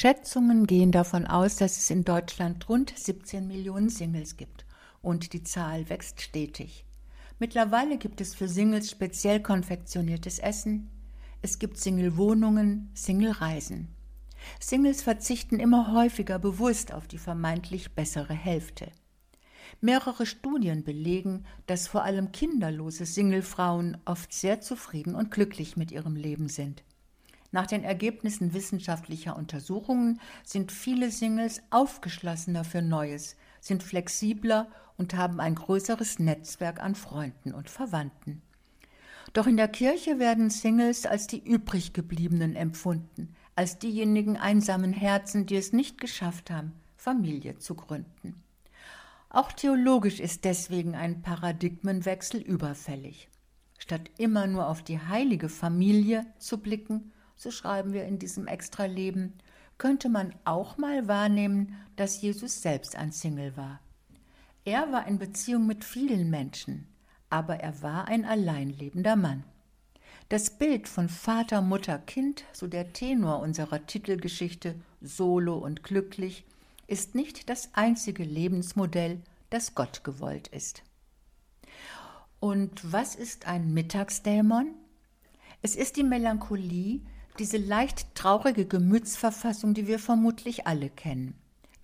Schätzungen gehen davon aus, dass es in Deutschland rund 17 Millionen Singles gibt und die Zahl wächst stetig. Mittlerweile gibt es für Singles speziell konfektioniertes Essen, es gibt Single-Wohnungen, Single-Reisen. Singles verzichten immer häufiger bewusst auf die vermeintlich bessere Hälfte. Mehrere Studien belegen, dass vor allem kinderlose Singlefrauen oft sehr zufrieden und glücklich mit ihrem Leben sind. Nach den Ergebnissen wissenschaftlicher Untersuchungen sind viele Singles aufgeschlossener für Neues, sind flexibler und haben ein größeres Netzwerk an Freunden und Verwandten. Doch in der Kirche werden Singles als die übriggebliebenen empfunden, als diejenigen einsamen Herzen, die es nicht geschafft haben, Familie zu gründen. Auch theologisch ist deswegen ein Paradigmenwechsel überfällig. Statt immer nur auf die heilige Familie zu blicken, so schreiben wir in diesem Extraleben, könnte man auch mal wahrnehmen, dass Jesus selbst ein Single war. Er war in Beziehung mit vielen Menschen, aber er war ein alleinlebender Mann. Das Bild von Vater, Mutter, Kind, so der Tenor unserer Titelgeschichte Solo und glücklich, ist nicht das einzige Lebensmodell, das Gott gewollt ist. Und was ist ein Mittagsdämon? Es ist die Melancholie, diese leicht traurige Gemütsverfassung, die wir vermutlich alle kennen.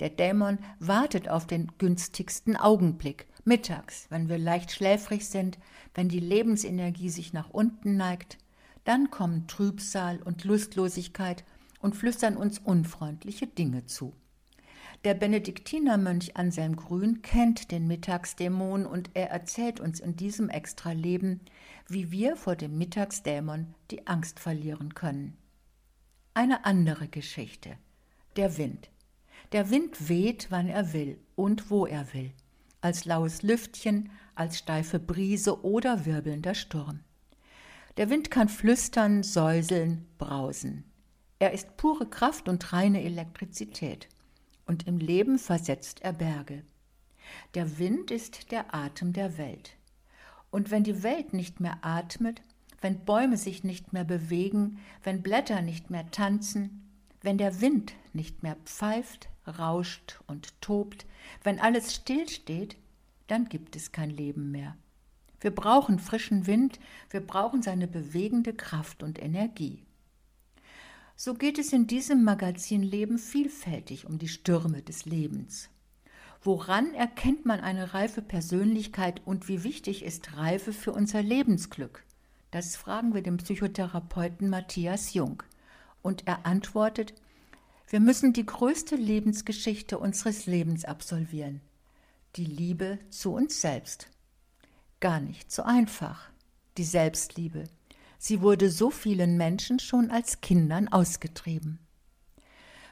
Der Dämon wartet auf den günstigsten Augenblick, mittags, wenn wir leicht schläfrig sind, wenn die Lebensenergie sich nach unten neigt, dann kommen Trübsal und Lustlosigkeit und flüstern uns unfreundliche Dinge zu. Der Benediktinermönch Anselm Grün kennt den Mittagsdämon und er erzählt uns in diesem Extraleben, wie wir vor dem Mittagsdämon die Angst verlieren können. Eine andere Geschichte. Der Wind. Der Wind weht, wann er will und wo er will. Als laues Lüftchen, als steife Brise oder wirbelnder Sturm. Der Wind kann flüstern, säuseln, brausen. Er ist pure Kraft und reine Elektrizität und im Leben versetzt er Berge. Der Wind ist der Atem der Welt. Und wenn die Welt nicht mehr atmet, wenn Bäume sich nicht mehr bewegen, wenn Blätter nicht mehr tanzen, wenn der Wind nicht mehr pfeift, rauscht und tobt, wenn alles stillsteht, dann gibt es kein Leben mehr. Wir brauchen frischen Wind, wir brauchen seine bewegende Kraft und Energie. So geht es in diesem Magazin Leben vielfältig um die Stürme des Lebens. Woran erkennt man eine reife Persönlichkeit und wie wichtig ist Reife für unser Lebensglück? Das fragen wir dem Psychotherapeuten Matthias Jung. Und er antwortet, wir müssen die größte Lebensgeschichte unseres Lebens absolvieren, die Liebe zu uns selbst. Gar nicht so einfach, die Selbstliebe. Sie wurde so vielen Menschen schon als Kindern ausgetrieben.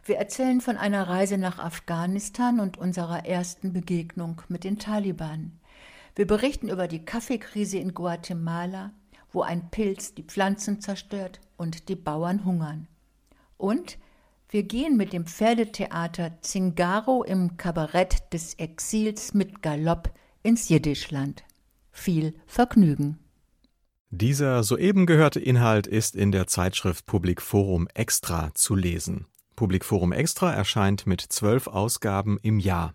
Wir erzählen von einer Reise nach Afghanistan und unserer ersten Begegnung mit den Taliban. Wir berichten über die Kaffeekrise in Guatemala, wo ein Pilz die Pflanzen zerstört und die Bauern hungern. Und wir gehen mit dem Pferdetheater Zingaro im Kabarett des Exils mit Galopp ins Jiddischland. Viel Vergnügen. Dieser soeben gehörte Inhalt ist in der Zeitschrift Public Forum Extra zu lesen. Public Forum Extra erscheint mit zwölf Ausgaben im Jahr.